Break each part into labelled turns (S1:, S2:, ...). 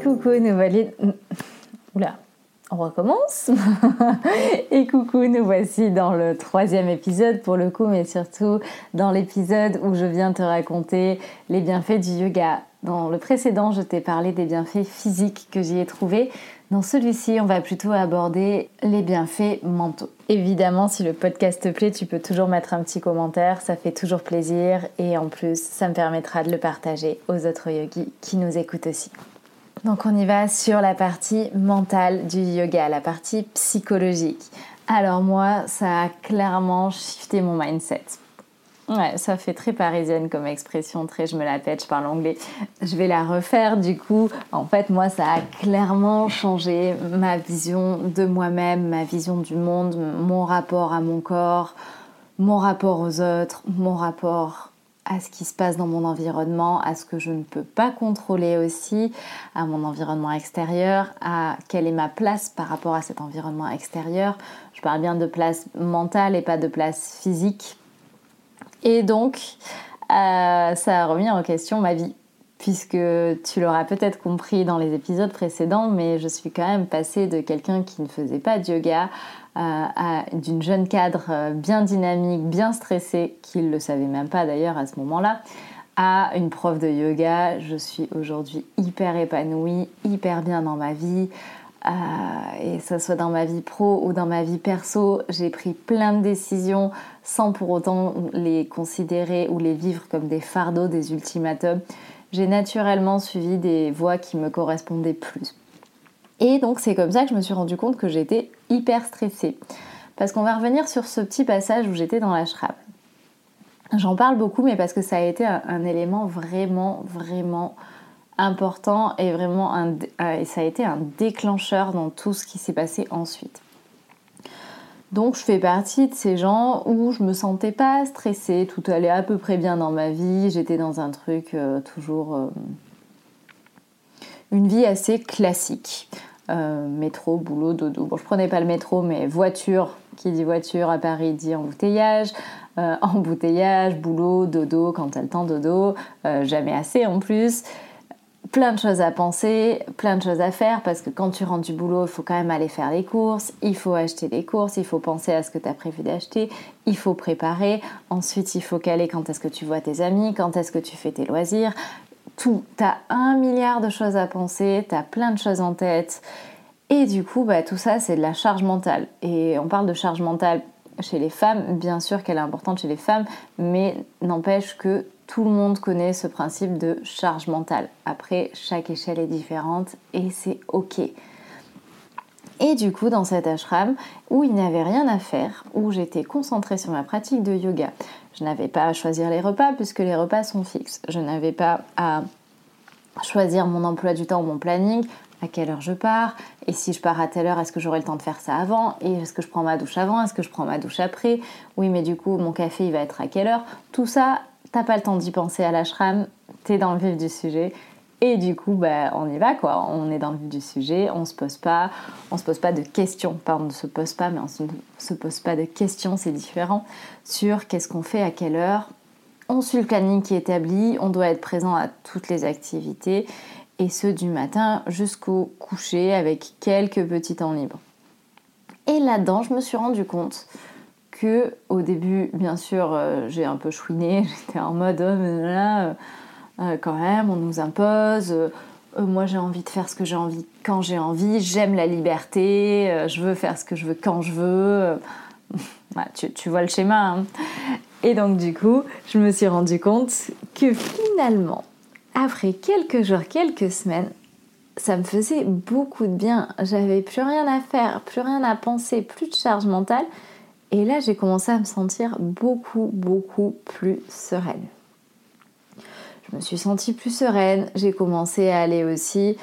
S1: Coucou, nous voici... Oula, on recommence. Et coucou, nous voici dans le troisième épisode pour le coup, mais surtout dans l'épisode où je viens te raconter les bienfaits du yoga. Dans le précédent, je t'ai parlé des bienfaits physiques que j'y ai trouvés. Dans celui-ci, on va plutôt aborder les bienfaits mentaux. Évidemment, si le podcast te plaît, tu peux toujours mettre un petit commentaire, ça fait toujours plaisir et en plus, ça me permettra de le partager aux autres yogis qui nous écoutent aussi. Donc on y va sur la partie mentale du yoga, la partie psychologique. Alors moi, ça a clairement shifté mon mindset. Ouais, ça fait très parisienne comme expression, très je me la pète, je parle anglais. Je vais la refaire du coup. En fait, moi, ça a clairement changé ma vision de moi-même, ma vision du monde, mon rapport à mon corps, mon rapport aux autres, mon rapport à ce qui se passe dans mon environnement, à ce que je ne peux pas contrôler aussi, à mon environnement extérieur, à quelle est ma place par rapport à cet environnement extérieur. Je parle bien de place mentale et pas de place physique. Et donc, euh, ça a remis en question ma vie, puisque tu l'auras peut-être compris dans les épisodes précédents, mais je suis quand même passée de quelqu'un qui ne faisait pas de yoga d'une jeune cadre euh, bien dynamique, bien stressée, qui ne le savait même pas d'ailleurs à ce moment-là, à une prof de yoga. Je suis aujourd'hui hyper épanouie, hyper bien dans ma vie. Euh, et que ce soit dans ma vie pro ou dans ma vie perso, j'ai pris plein de décisions sans pour autant les considérer ou les vivre comme des fardeaux, des ultimatums. J'ai naturellement suivi des voies qui me correspondaient plus. Et donc c'est comme ça que je me suis rendu compte que j'étais hyper stressée. Parce qu'on va revenir sur ce petit passage où j'étais dans la l'ashram. J'en parle beaucoup, mais parce que ça a été un, élément vraiment, vraiment important et vraiment un, et ça a été un déclencheur dans tout ce qui s'est passé ensuite. Donc je fais partie de ces gens où je me sentais pas stressée, tout allait à peu près bien dans ma vie, j'étais dans un truc euh, toujours euh, une vie assez classique. Euh, métro, boulot, dodo. Bon, je prenais pas le métro, mais voiture, qui dit voiture à Paris dit embouteillage. Euh, embouteillage, boulot, dodo, quand t'as le temps, dodo, euh, jamais assez en plus. Plein de choses à penser, plein de choses à faire parce que quand tu rentres du boulot, il faut quand même aller faire les courses, il faut acheter les courses, il faut penser à ce que tu as prévu d'acheter, il faut préparer, ensuite il faut caler quand est-ce que tu vois tes amis, quand est-ce que tu fais tes loisirs, tout. Tu as un milliard de choses à penser, tu as plein de choses en tête. Et du coup, bah, tout ça, c'est de la charge mentale. Et on parle de charge mentale chez les femmes, bien sûr qu'elle est importante chez les femmes, mais n'empêche que tout le monde connaît ce principe de charge mentale. Après, chaque échelle est différente et c'est ok. Et du coup, dans cet ashram où il n'y avait rien à faire, où j'étais concentrée sur ma pratique de yoga, je n'avais pas à choisir les repas puisque les repas sont fixes. Je n'avais pas à choisir mon emploi du temps ou mon planning, à quelle heure je pars, et si je pars à telle heure, est-ce que j'aurai le temps de faire ça avant, et est-ce que je prends ma douche avant, est-ce que je prends ma douche après, oui mais du coup mon café il va être à quelle heure, tout ça, t'as pas le temps d'y penser à l'ashram, t'es dans le vif du sujet, et du coup, bah, on y va quoi. On est dans le vif du sujet, on se pose pas, on se pose pas de questions. Pardon, on ne se pose pas, mais on ne se pose pas de questions, c'est différent. Sur qu'est-ce qu'on fait, à quelle heure. On suit le planning qui est établi, on doit être présent à toutes les activités, et ce du matin jusqu'au coucher avec quelques petits temps libres. Et là-dedans, je me suis rendu compte que au début, bien sûr, euh, j'ai un peu chouiné, j'étais en mode oh, là, quand même, on nous impose. Euh, euh, moi, j'ai envie de faire ce que j'ai envie quand j'ai envie. J'aime la liberté. je veux faire ce que je veux quand je veux. tu, vois le schéma. Hein. Et donc, du coup, je me suis rendu compte que finalement, après quelques jours, quelques semaines, ça me faisait beaucoup de bien. J'avais plus rien à faire, plus rien à penser, plus de charge mentale. Et là, j'ai commencé à me sentir beaucoup, beaucoup plus sereine. Je me suis sentie plus sereine, j'ai commencé à aller aussi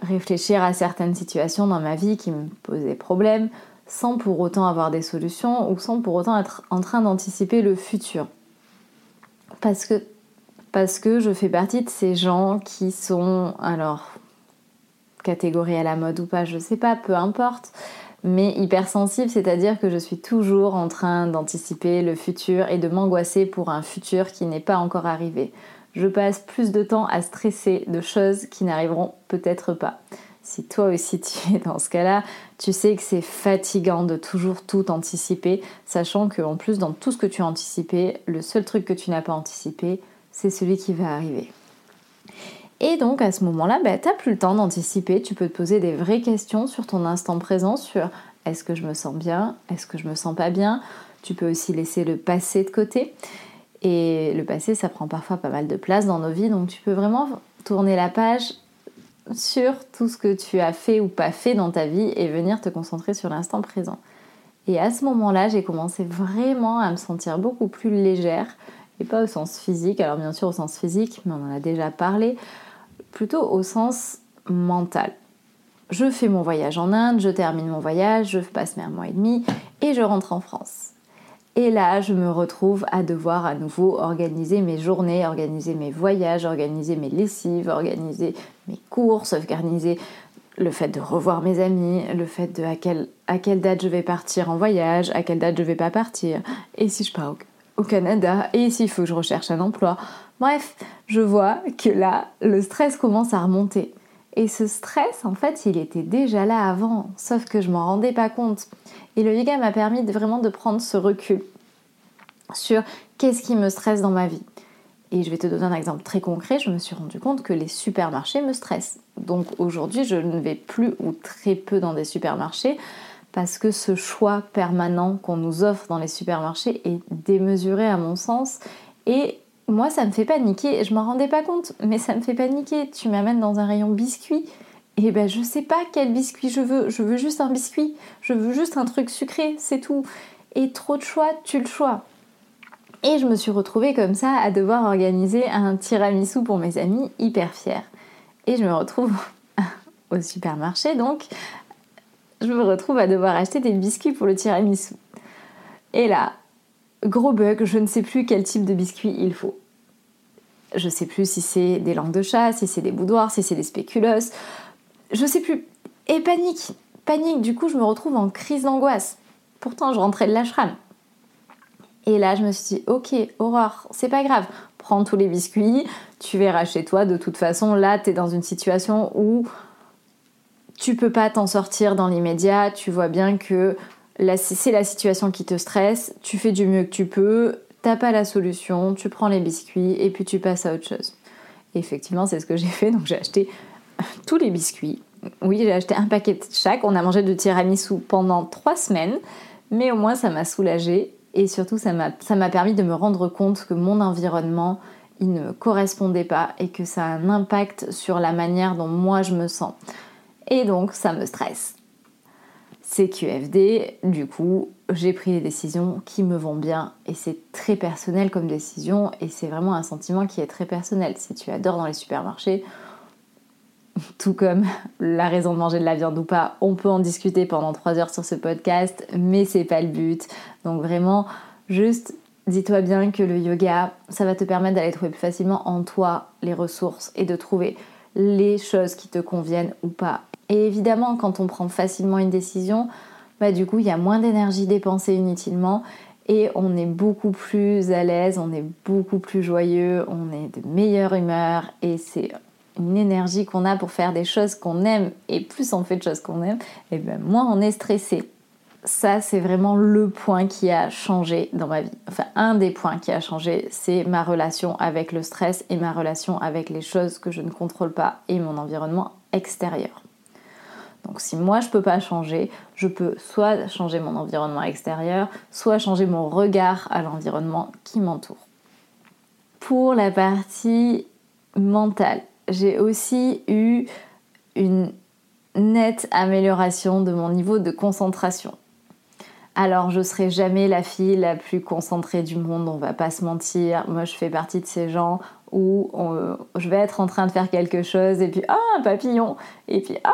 S1: réfléchir à certaines situations dans ma vie qui me posaient problème sans pour autant avoir des solutions ou sans pour autant être en train d'anticiper le futur. Parce que, parce que je fais partie de ces gens qui sont, alors, catégorie à la mode ou pas, je sais pas, peu importe, mais hypersensible, c'est-à-dire que je suis toujours en train d'anticiper le futur et de m'angoisser pour un futur qui n'est pas encore arrivé. Je passe plus de temps à stresser de choses qui n'arriveront peut-être pas. Si toi aussi tu es dans ce cas-là, tu sais que c'est fatigant de toujours tout anticiper, sachant qu'en plus dans tout ce que tu as anticipé, le seul truc que tu n'as pas anticipé, c'est celui qui va arriver. Et donc à ce moment-là, bah, tu n'as plus le temps d'anticiper, tu peux te poser des vraies questions sur ton instant présent, sur est-ce que je me sens bien, est-ce que je me sens pas bien. Tu peux aussi laisser le passé de côté. Et le passé, ça prend parfois pas mal de place dans nos vies, donc tu peux vraiment tourner la page sur tout ce que tu as fait ou pas fait dans ta vie et venir te concentrer sur l'instant présent. Et à ce moment-là, j'ai commencé vraiment à me sentir beaucoup plus légère, et pas au sens physique, alors bien sûr au sens physique, mais on en a déjà parlé, plutôt au sens mental. Je fais mon voyage en Inde, je termine mon voyage, je passe mes mois et demi et je rentre en France. Et là, je me retrouve à devoir à nouveau organiser mes journées, organiser mes voyages, organiser mes lessives, organiser mes courses, organiser le fait de revoir mes amis, le fait de à quelle, date je vais partir en voyage, à quelle date je vais pas partir, et si je pars au Canada, et s'il faut que je recherche un emploi. Bref, je vois que là, le stress commence à remonter. Et ce stress, en fait, il était déjà là avant, sauf que je m'en rendais pas compte. Et le yoga m'a permis vraiment de prendre ce recul sur qu'est-ce qui me stresse dans ma vie. Et je vais te donner un exemple très concret, je me suis rendu compte que les supermarchés me stressent. Donc aujourd'hui, je ne vais plus ou très peu dans des supermarchés parce que ce choix permanent qu'on nous offre dans les supermarchés est démesuré à mon sens et moi, ça me fait paniquer. Je m'en rendais pas compte, mais ça me fait paniquer. Tu m'amènes dans un rayon biscuit. Et ben je sais pas quel biscuit je veux. Je veux juste un biscuit. Je veux juste un truc sucré, c'est tout. Et trop de choix, tu le choix. Et je me suis retrouvée comme ça à devoir organiser un tiramisu pour mes amis, hyper fière. Et je me retrouve au supermarché, donc je me retrouve à devoir acheter des biscuits pour le tiramisu. Et là, gros bug, je ne sais plus quel type de biscuit il faut. Je sais plus si c'est des langues de chat, si c'est des boudoirs, si c'est des spéculoos. Je sais plus. Et panique, panique. Du coup, je me retrouve en crise d'angoisse. Pourtant, je rentrais de l'ashram. Et là, je me suis dit, ok, Aurore, c'est pas grave. Prends tous les biscuits, tu verras chez toi. De toute façon, là, tu es dans une situation où tu peux pas t'en sortir dans l'immédiat. Tu vois bien que c'est la situation qui te stresse. Tu fais du mieux que tu peux t'as pas la solution, tu prends les biscuits et puis tu passes à autre chose. effectivement, c'est ce que j'ai fait, donc j'ai acheté tous les biscuits. Oui, j'ai acheté un paquet de chaque. On a mangé de tiramisu pendant trois semaines, mais au moins ça m'a soulagée et surtout ça m'a permis de me rendre compte que mon environnement il ne correspondait pas et que ça a un impact sur la manière dont moi je me sens. Et donc ça me stresse. CQFD, du coup, j'ai pris des décisions qui me vont bien et c'est très personnel comme décision et c'est vraiment un sentiment qui est très personnel. Si tu adores dans les supermarchés, tout comme la raison de manger de la viande ou pas, on peut en discuter pendant 3 heures sur ce podcast, mais c'est pas le but. Donc vraiment, juste dis-toi bien que le yoga, ça va te permettre d'aller trouver plus facilement en toi les ressources et de trouver les choses qui te conviennent ou pas et évidemment, quand on prend facilement une décision, bah, du coup, il y a moins d'énergie dépensée inutilement et on est beaucoup plus à l'aise, on est beaucoup plus joyeux, on est de meilleure humeur et c'est une énergie qu'on a pour faire des choses qu'on aime et plus on fait de choses qu'on aime, et ben moins on est stressé. Ça, c'est vraiment le point qui a changé dans ma vie. Enfin, un des points qui a changé, c'est ma relation avec le stress et ma relation avec les choses que je ne contrôle pas et mon environnement extérieur. Donc si moi je peux pas changer, je peux soit changer mon environnement extérieur, soit changer mon regard à l'environnement qui m'entoure. Pour la partie mentale, j'ai aussi eu une nette amélioration de mon niveau de concentration. Alors je serai jamais la fille la plus concentrée du monde, on va pas se mentir. Moi je fais partie de ces gens où je vais être en train de faire quelque chose et puis ah un papillon et puis ah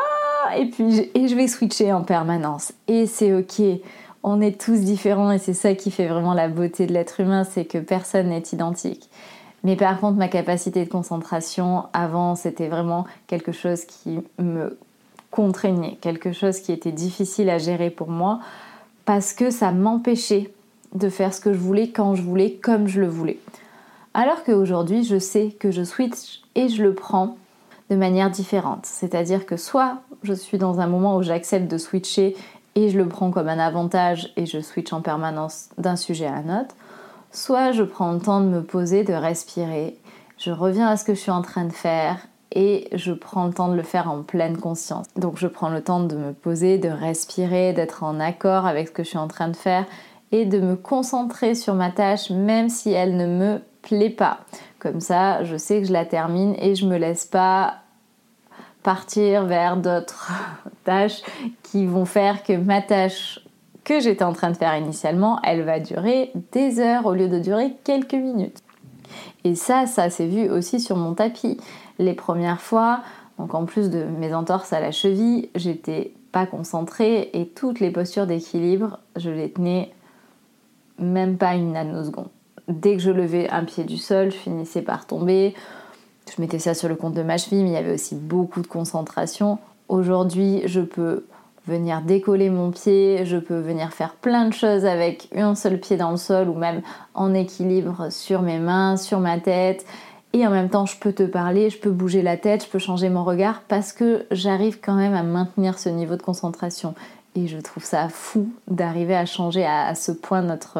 S1: et puis et je vais switcher en permanence et c'est ok. On est tous différents et c'est ça qui fait vraiment la beauté de l'être humain, c'est que personne n'est identique. Mais par contre, ma capacité de concentration avant, c'était vraiment quelque chose qui me contraignait, quelque chose qui était difficile à gérer pour moi parce que ça m'empêchait de faire ce que je voulais quand je voulais, comme je le voulais. Alors qu'aujourd'hui, je sais que je switch et je le prends de manière différente. C'est-à-dire que soit je suis dans un moment où j'accepte de switcher et je le prends comme un avantage et je switch en permanence d'un sujet à un autre, soit je prends le temps de me poser, de respirer, je reviens à ce que je suis en train de faire et je prends le temps de le faire en pleine conscience. Donc je prends le temps de me poser, de respirer, d'être en accord avec ce que je suis en train de faire et de me concentrer sur ma tâche même si elle ne me plaît pas. Comme ça, je sais que je la termine et je me laisse pas partir vers d'autres tâches qui vont faire que ma tâche que j'étais en train de faire initialement, elle va durer des heures au lieu de durer quelques minutes. Et ça, ça s'est vu aussi sur mon tapis. Les premières fois, donc en plus de mes entorses à la cheville, j'étais pas concentrée et toutes les postures d'équilibre, je les tenais même pas une nanoseconde. Dès que je levais un pied du sol, je finissais par tomber. Je mettais ça sur le compte de ma cheville, mais il y avait aussi beaucoup de concentration. Aujourd'hui, je peux venir décoller mon pied, je peux venir faire plein de choses avec un seul pied dans le sol ou même en équilibre sur mes mains, sur ma tête. Et en même temps, je peux te parler, je peux bouger la tête, je peux changer mon regard parce que j'arrive quand même à maintenir ce niveau de concentration. Et je trouve ça fou d'arriver à changer à, ce point notre,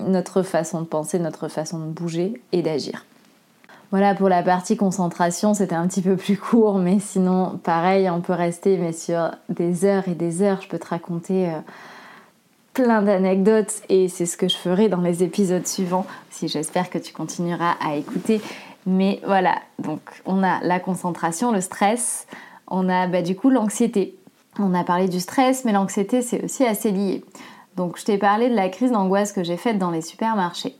S1: notre façon de penser, notre façon de bouger et d'agir. Voilà pour la partie concentration, c'était un petit peu plus court, mais sinon, pareil, on peut rester mais sur des heures et des heures. Je peux te raconter euh, plein d'anecdotes et c'est ce que je ferai dans les épisodes suivants. Si j'espère que tu continueras à écouter. Mais voilà, donc on a la concentration, le stress, on a bah, du coup l'anxiété. On a parlé du stress, mais l'anxiété c'est aussi assez lié. Donc je t'ai parlé de la crise d'angoisse que j'ai faite dans les supermarchés.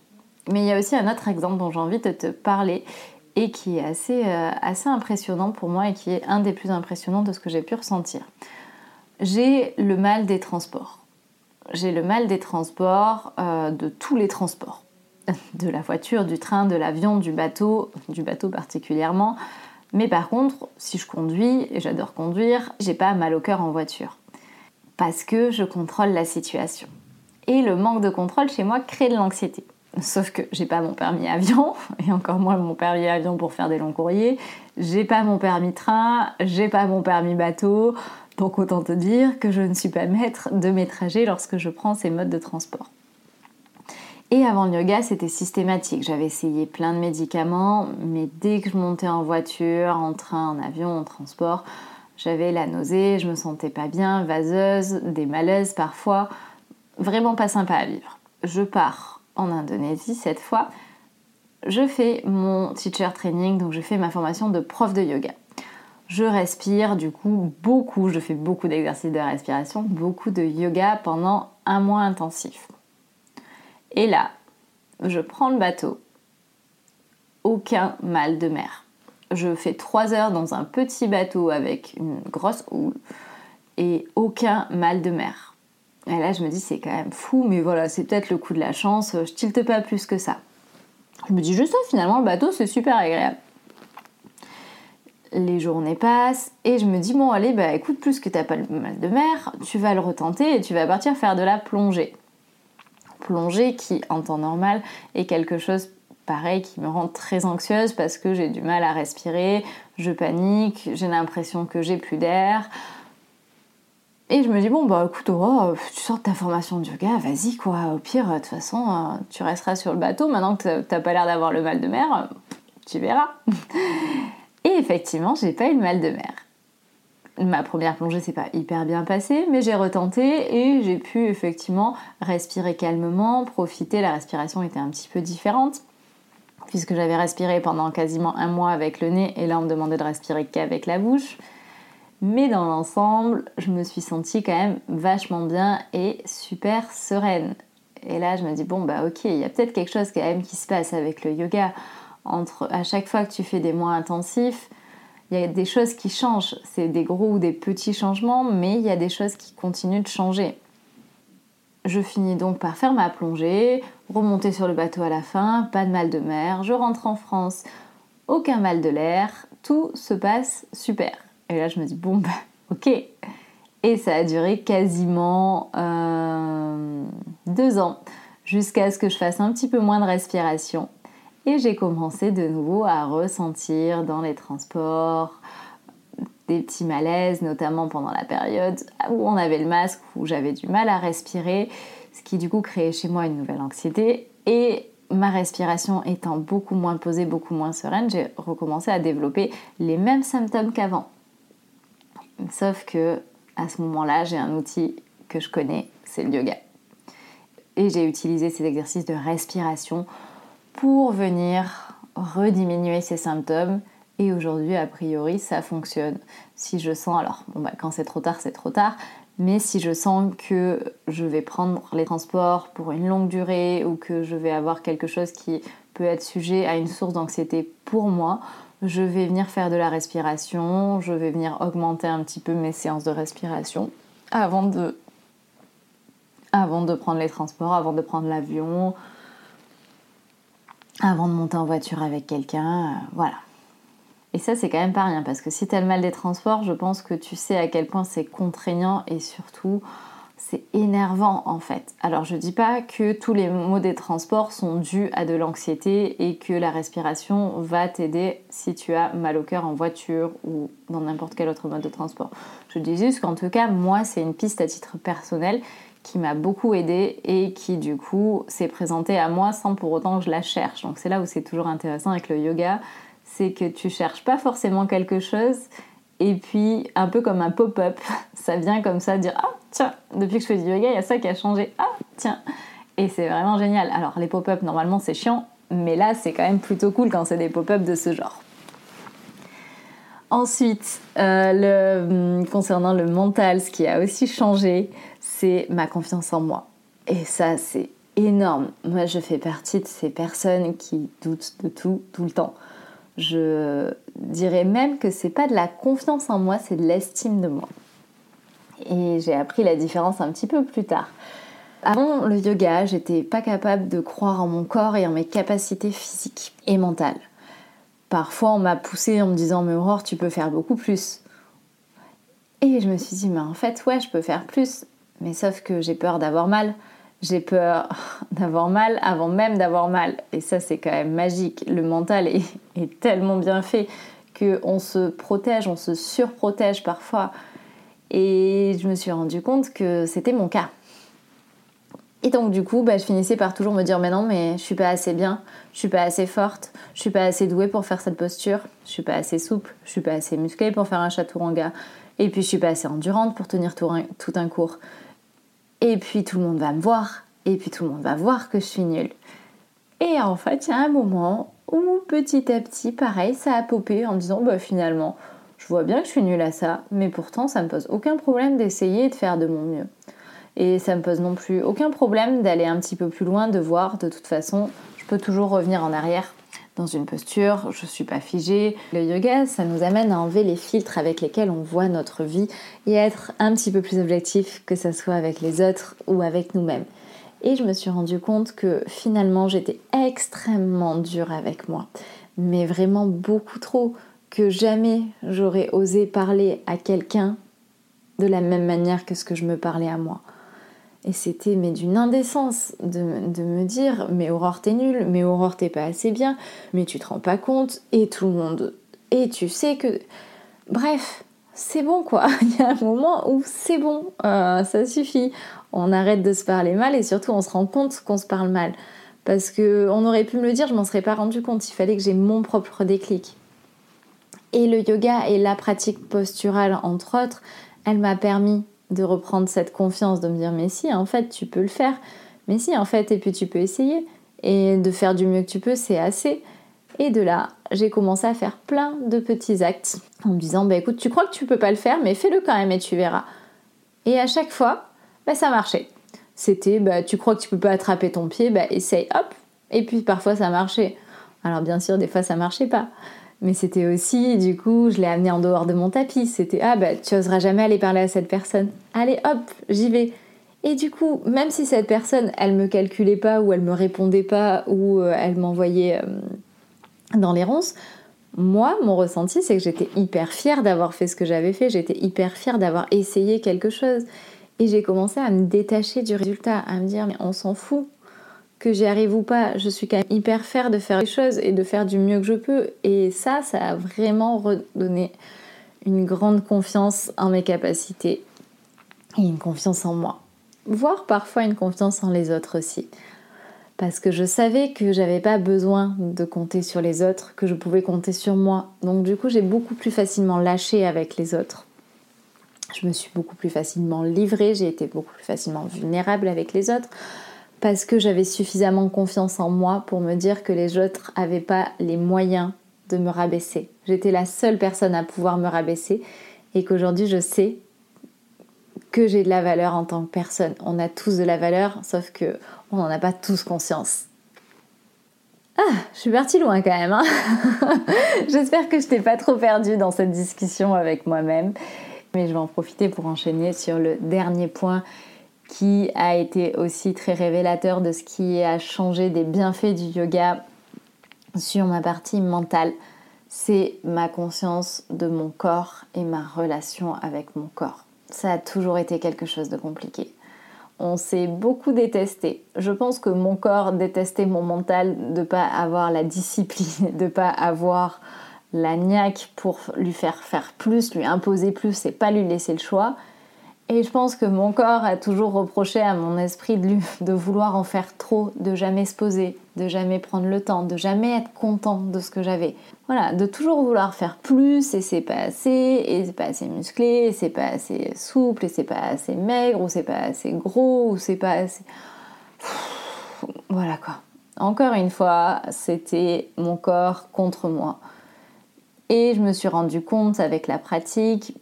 S1: Mais il y a aussi un autre exemple dont j'ai envie de te parler et qui est assez, euh, assez impressionnant pour moi et qui est un des plus impressionnants de ce que j'ai pu ressentir. J'ai le mal des transports. J'ai le mal des transports, euh, de tous les transports. De la voiture, du train, de l'avion, du bateau, du bateau particulièrement. Mais par contre, si je conduis, et j'adore conduire, j'ai pas mal au cœur en voiture. Parce que je contrôle la situation. Et le manque de contrôle chez moi crée de l'anxiété. Sauf que j'ai pas mon permis avion, et encore moins mon permis avion pour faire des longs courriers. J'ai pas mon permis train, j'ai pas mon permis bateau. Donc autant te dire que je ne suis pas maître de mes trajets lorsque je prends ces modes de transport. Et avant le yoga, c'était systématique. J'avais essayé plein de médicaments, mais dès que je montais en voiture, en train, en avion, en transport, j'avais la nausée, je me sentais pas bien, vaseuse, des malaises parfois. Vraiment pas sympa à vivre. Je pars en Indonésie cette fois, je fais mon teacher training, donc je fais ma formation de prof de yoga. Je respire du coup beaucoup, je fais beaucoup d'exercices de respiration, beaucoup de yoga pendant un mois intensif. Et là, je prends le bateau, aucun mal de mer. Je fais trois heures dans un petit bateau avec une grosse houle et aucun mal de mer. Et là, je me dis, c'est quand même fou, mais voilà, c'est peut-être le coup de la chance, je tilte pas plus que ça. Je me dis juste, ça, finalement, le bateau, c'est super agréable. Les journées passent et je me dis, bon, allez, bah écoute, plus que t'as pas le mal de mer, tu vas le retenter et tu vas partir faire de la plongée. Plongée qui, en temps normal, est quelque chose pareil qui me rend très anxieuse parce que j'ai du mal à respirer, je panique, j'ai l'impression que j'ai plus d'air. Et je me dis, bon, bah écoute, Aura, tu sors de ta formation de yoga, vas-y quoi. Au pire, de toute façon, euh, tu resteras sur le bateau. Maintenant que t'as pas l'air d'avoir le mal de mer, tu verras. Et effectivement, j'ai pas eu le mal de mer. Ma première plongée s'est pas hyper bien passée, mais j'ai retenté et j'ai pu effectivement respirer calmement, profiter. La respiration était un petit peu différente puisque j'avais respiré pendant quasiment un mois avec le nez et là on me demandait de respirer qu'avec la bouche. Mais dans l'ensemble, je me suis sentie quand même vachement bien et super sereine. Et là, je me dis, bon, bah ok, il y a peut-être quelque chose quand même qui se passe avec le yoga. Entre, à chaque fois que tu fais des mois intensifs, il y a des choses qui changent. C'est des gros ou des petits changements, mais il y a des choses qui continuent de changer. Je finis donc par faire ma plongée, remonter sur le bateau à la fin, pas de mal de mer, je rentre en France, aucun mal de l'air, tout se passe super. Et là je me dis bon bah ok. Et ça a duré quasiment euh, deux ans, jusqu'à ce que je fasse un petit peu moins de respiration. Et j'ai commencé de nouveau à ressentir dans les transports des petits malaises, notamment pendant la période où on avait le masque, où j'avais du mal à respirer, ce qui du coup créait chez moi une nouvelle anxiété. Et ma respiration étant beaucoup moins posée, beaucoup moins sereine, j'ai recommencé à développer les mêmes symptômes qu'avant. Sauf que à ce moment-là, j'ai un outil que je connais, c'est le yoga. Et j'ai utilisé ces exercices de respiration pour venir rediminuer ces symptômes. Et aujourd'hui, a priori, ça fonctionne. Si je sens, alors, bah, quand c'est trop tard, c'est trop tard. Mais si je sens que je vais prendre les transports pour une longue durée ou que je vais avoir quelque chose qui peut être sujet à une source d'anxiété pour moi, je vais venir faire de la respiration, je vais venir augmenter un petit peu mes séances de respiration avant de, avant de prendre les transports, avant de prendre l'avion, avant de monter en voiture avec quelqu'un, euh, voilà. Et ça, c'est quand même pas rien, parce que si tu as le mal des transports, je pense que tu sais à quel point c'est contraignant et surtout, c'est énervant en fait. Alors je dis pas que tous les maux des transports sont dus à de l'anxiété et que la respiration va t'aider si tu as mal au cœur en voiture ou dans n'importe quel autre mode de transport. Je dis juste qu'en tout cas, moi, c'est une piste à titre personnel qui m'a beaucoup aidée et qui du coup s'est présentée à moi sans pour autant que je la cherche. Donc c'est là où c'est toujours intéressant avec le yoga, c'est que tu cherches pas forcément quelque chose et puis un peu comme un pop-up, ça vient comme ça dire ah tiens, depuis que je fais du yoga, il y a ça qui a changé. Ah tiens. Et c'est vraiment génial. Alors les pop-up normalement c'est chiant, mais là c'est quand même plutôt cool quand c'est des pop-up de ce genre. Ensuite, euh, hum, concernant le mental, ce qui a aussi changé, c'est ma confiance en moi. Et ça, c'est énorme. Moi, je fais partie de ces personnes qui doutent de tout, tout le temps. Je dirais même que c'est pas de la confiance en moi, c'est de l'estime de moi. Et j'ai appris la différence un petit peu plus tard. Avant le yoga, j'étais pas capable de croire en mon corps et en mes capacités physiques et mentales. Parfois, on m'a poussé en me disant Mais Aurore, tu peux faire beaucoup plus. Et je me suis dit Mais en fait, ouais, je peux faire plus. Mais sauf que j'ai peur d'avoir mal. J'ai peur d'avoir mal avant même d'avoir mal. Et ça, c'est quand même magique. Le mental est, est tellement bien fait qu'on se protège, on se surprotège parfois. Et je me suis rendu compte que c'était mon cas. Et donc du coup, bah, je finissais par toujours me dire mais non, mais je suis pas assez bien, je suis pas assez forte, je suis pas assez douée pour faire cette posture, je suis pas assez souple, je suis pas assez musclée pour faire un chaturanga, et puis je suis pas assez endurante pour tenir tout un, tout un cours. Et puis tout le monde va me voir. Et puis tout le monde va voir que je suis nulle. Et en fait, il y a un moment où petit à petit, pareil, ça a popé en me disant bah finalement, je vois bien que je suis nulle à ça, mais pourtant ça me pose aucun problème d'essayer et de faire de mon mieux. Et ça me pose non plus aucun problème d'aller un petit peu plus loin, de voir de toute façon, je peux toujours revenir en arrière dans une posture, je ne suis pas figée. Le yoga, ça nous amène à enlever les filtres avec lesquels on voit notre vie et à être un petit peu plus objectif, que ce soit avec les autres ou avec nous-mêmes. Et je me suis rendu compte que finalement j'étais extrêmement dure avec moi, mais vraiment beaucoup trop, jamais j'aurais osé parler à quelqu'un de la même manière que ce que je me parlais à moi. Et c'était mais d'une indécence de, me dire mais Aurore t'es nulle, mais Aurore t'es pas assez bien, mais tu te rends pas compte, et tout le monde. Et tu sais que. Bref, c'est bon quoi. Il y a un moment où c'est bon, euh, ça suffit. On arrête de se parler mal et surtout on se rend compte qu'on se parle mal. Parce que on aurait pu me le dire, je m'en serais pas rendu compte. Il fallait que j'ai mon propre déclic. Et le yoga et la pratique posturale, entre autres, elle m'a permis de reprendre cette confiance, de me dire mais si en fait tu peux le faire, mais si en fait et puis tu peux essayer et de faire du mieux que tu peux c'est assez et de là j'ai commencé à faire plein de petits actes en me disant bah écoute, tu crois que tu peux pas le faire, mais fais-le quand même et tu verras. Et à chaque fois, bah, ça marchait. C'était bah tu crois que tu peux pas attraper ton pied, bah essaye, hop. Et puis parfois ça marchait. Alors bien sûr, des fois ça marchait pas. Mais c'était aussi, du coup, je l'ai amené en dehors de mon tapis. C'était ah bah tu oseras jamais aller parler à cette personne. Allez hop, j'y vais. Et du coup, même si cette personne, elle me calculait pas ou elle me répondait pas ou euh, elle m'envoyait euh, dans les ronces, moi, mon ressenti, c'est que j'étais hyper fière d'avoir fait ce que j'avais fait. J'étais hyper fière d'avoir essayé quelque chose. Et j'ai commencé à me détacher du résultat, à me dire mais on s'en fout que j'y arrive ou pas. Je suis quand même hyper fière de faire les choses et de faire du mieux que je peux. Et ça, ça a vraiment redonné une grande confiance en mes capacités et une confiance en moi voire parfois une confiance en les autres aussi. Parce que je savais que j'avais pas besoin de compter sur les autres, que je pouvais compter sur moi. Donc du coup, j'ai beaucoup plus facilement lâché avec les autres. Je me suis beaucoup plus facilement livrée, j'ai été beaucoup plus facilement vulnérable avec les autres parce que j'avais suffisamment confiance en moi pour me dire que les autres n'avaient pas les moyens de me rabaisser. J'étais la seule personne à pouvoir me rabaisser et qu'aujourd'hui je sais que j'ai de la valeur en tant que personne. On a tous de la valeur, sauf que on n'en a pas tous conscience. Ah, je suis partie loin quand même. Hein J'espère que je t'ai pas trop perdue dans cette discussion avec moi-même. Mais je vais en profiter pour enchaîner sur le dernier point qui a été aussi très révélateur de ce qui a changé des bienfaits du yoga sur ma partie mentale. C'est ma conscience de mon corps et ma relation avec mon corps ça a toujours été quelque chose de compliqué. On s'est beaucoup détesté. Je pense que mon corps détestait mon mental de pas avoir la discipline, de pas avoir la niaque pour lui faire faire plus, lui imposer plus et pas lui laisser le choix. Et je pense que mon corps a toujours reproché à mon esprit de, lui, de vouloir en faire trop, de jamais se poser, de jamais prendre le temps, de jamais être content de ce que j'avais. Voilà, de toujours vouloir faire plus et c'est pas assez, et c'est pas assez musclé, et c'est pas assez souple, et c'est pas assez maigre, ou c'est pas assez gros, ou c'est pas assez. Voilà quoi. Encore une fois, c'était mon corps contre moi. Et je me suis rendu compte avec la pratique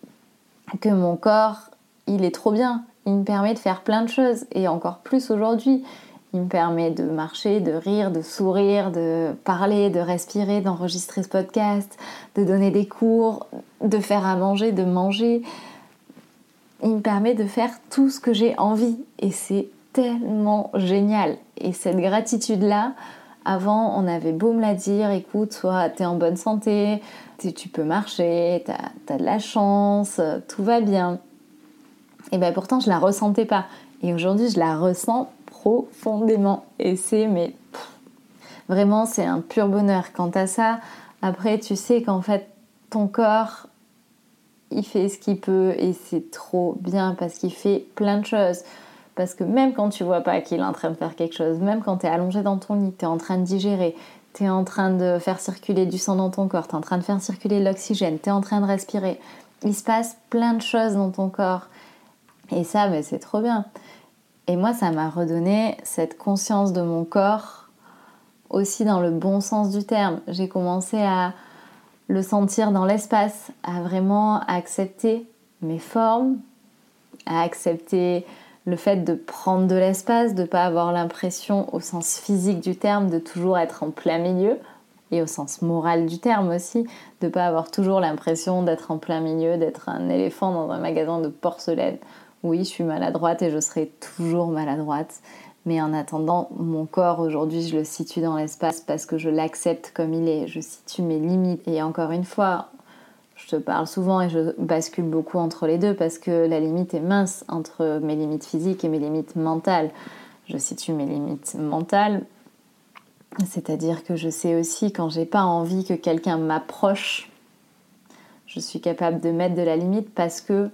S1: que mon corps il est trop bien. Il me permet de faire plein de choses et encore plus aujourd'hui. Il me permet de marcher, de rire, de sourire, de parler, de respirer, d'enregistrer ce podcast, de donner des cours, de faire à manger, de manger. Il me permet de faire tout ce que j'ai envie et c'est tellement génial. Et cette gratitude-là, avant, on avait beau me la dire, écoute, soit t'es en bonne santé, tu peux marcher, t'as as de la chance, tout va bien. Et bien pourtant je la ressentais pas. Et aujourd'hui je la ressens profondément. Et c'est mais vraiment c'est un pur bonheur. Quant à ça, après tu sais qu'en fait ton corps il fait ce qu'il peut et c'est trop bien parce qu'il fait plein de choses. Parce que même quand tu vois pas qu'il est en train de faire quelque chose, même quand tu es allongé dans ton lit, tu es en train de digérer, tu es en train de faire circuler du sang dans ton corps, tu es en train de faire circuler l'oxygène, tu es en train de respirer, il se passe plein de choses dans ton corps. Et ça, mais c'est trop bien. Et moi, ça m'a redonné cette conscience de mon corps aussi dans le bon sens du terme. J'ai commencé à le sentir dans l'espace, à vraiment accepter mes formes, à accepter le fait de prendre de l'espace, de ne pas avoir l'impression au sens physique du terme de toujours être en plein milieu et au sens moral du terme aussi, de ne pas avoir toujours l'impression d'être en plein milieu, d'être un éléphant dans un magasin de porcelaine oui, je suis maladroite et je serai toujours maladroite. Mais en attendant, mon corps aujourd'hui, je le situe dans l'espace parce que je l'accepte comme il est. Je situe mes limites. Et encore une fois, je te parle souvent et je bascule beaucoup entre les deux parce que la limite est mince entre mes limites physiques et mes limites mentales. Je situe mes limites mentales, c'est-à-dire que je sais aussi quand j'ai pas envie que quelqu'un m'approche, je suis capable de mettre de la limite parce que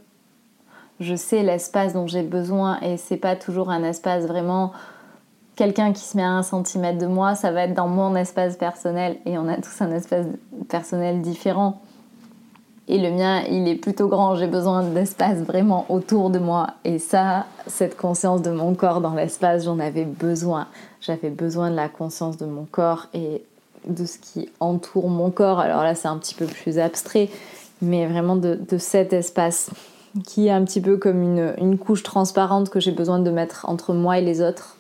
S1: je sais l'espace dont j'ai besoin et c'est pas toujours un espace vraiment quelqu'un qui se met à un centimètre de moi, ça va être dans mon espace personnel et on a tous un espace personnel différent. Et le mien, il est plutôt grand, j'ai besoin d'espace vraiment autour de moi. Et ça, cette conscience de mon corps dans l'espace, j'en avais besoin. J'avais besoin de la conscience de mon corps et de ce qui entoure mon corps. Alors là, c'est un petit peu plus abstrait, mais vraiment de, cet espace qui est un petit peu comme une, couche transparente que j'ai besoin de mettre entre moi et les autres.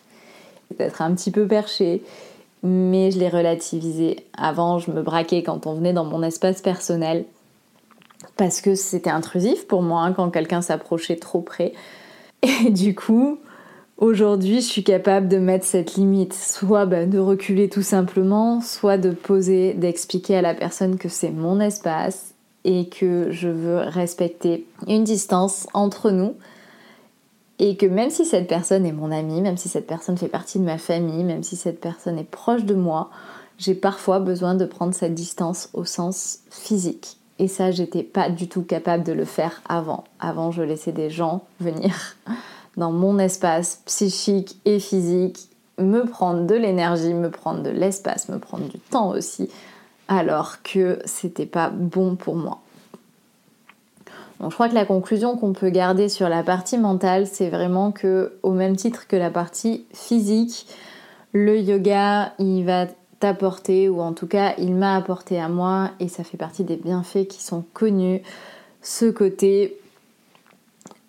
S1: D'être un petit peu perché, mais je l'ai relativisé. Avant, je me braquais quand on venait dans mon espace personnel parce que c'était intrusif pour moi hein, quand quelqu'un s'approchait trop près. Et du coup, aujourd'hui, je suis capable de mettre cette limite, soit bah, de reculer tout simplement, soit de poser, d'expliquer à la personne que c'est mon espace et que je veux respecter une distance entre nous. Et que même si cette personne est mon amie, même si cette personne fait partie de ma famille, même si cette personne est proche de moi, j'ai parfois besoin de prendre cette distance au sens physique. Et ça, j'étais pas du tout capable de le faire avant. Avant, je laissais des gens venir dans mon espace psychique et physique, me prendre de l'énergie, me prendre de l'espace, me prendre du temps aussi, alors que c'était pas bon pour moi. Donc je crois que la conclusion qu'on peut garder sur la partie mentale, c'est vraiment que au même titre que la partie physique, le yoga, il va t'apporter, ou en tout cas il m'a apporté à moi, et ça fait partie des bienfaits qui sont connus, ce côté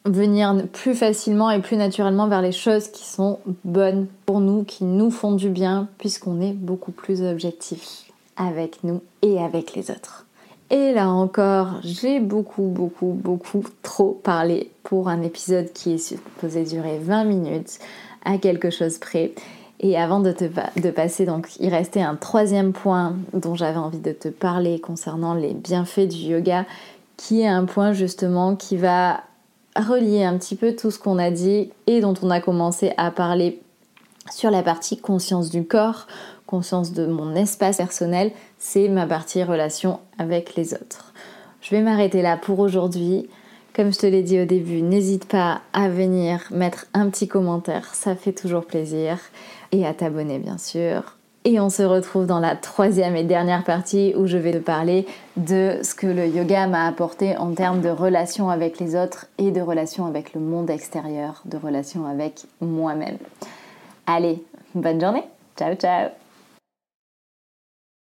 S1: venir plus facilement et plus naturellement vers les choses qui sont bonnes pour nous, qui nous font du bien, puisqu'on est beaucoup plus objectif avec nous et avec les autres. Et là encore, j'ai beaucoup, beaucoup, beaucoup trop parlé pour un épisode qui est supposé durer 20 minutes à quelque chose près. Et avant de, passer, donc il restait un troisième point dont j'avais envie de te parler concernant les bienfaits du yoga, qui est un point justement qui va relier un petit peu tout ce qu'on a dit et dont on a commencé à parler sur la partie conscience du corps, conscience de mon espace personnel, c'est ma partie relation avec les autres. Je vais m'arrêter là pour aujourd'hui. Comme je te l'ai dit au début, n'hésite pas à venir mettre un petit commentaire, ça fait toujours plaisir et à t'abonner bien sûr. Et on se retrouve dans la troisième et dernière partie où je vais te parler de ce que le yoga m'a apporté en termes de relation avec les autres et de relation avec le monde extérieur, de relation avec moi-même. Allez, bonne journée. Ciao ciao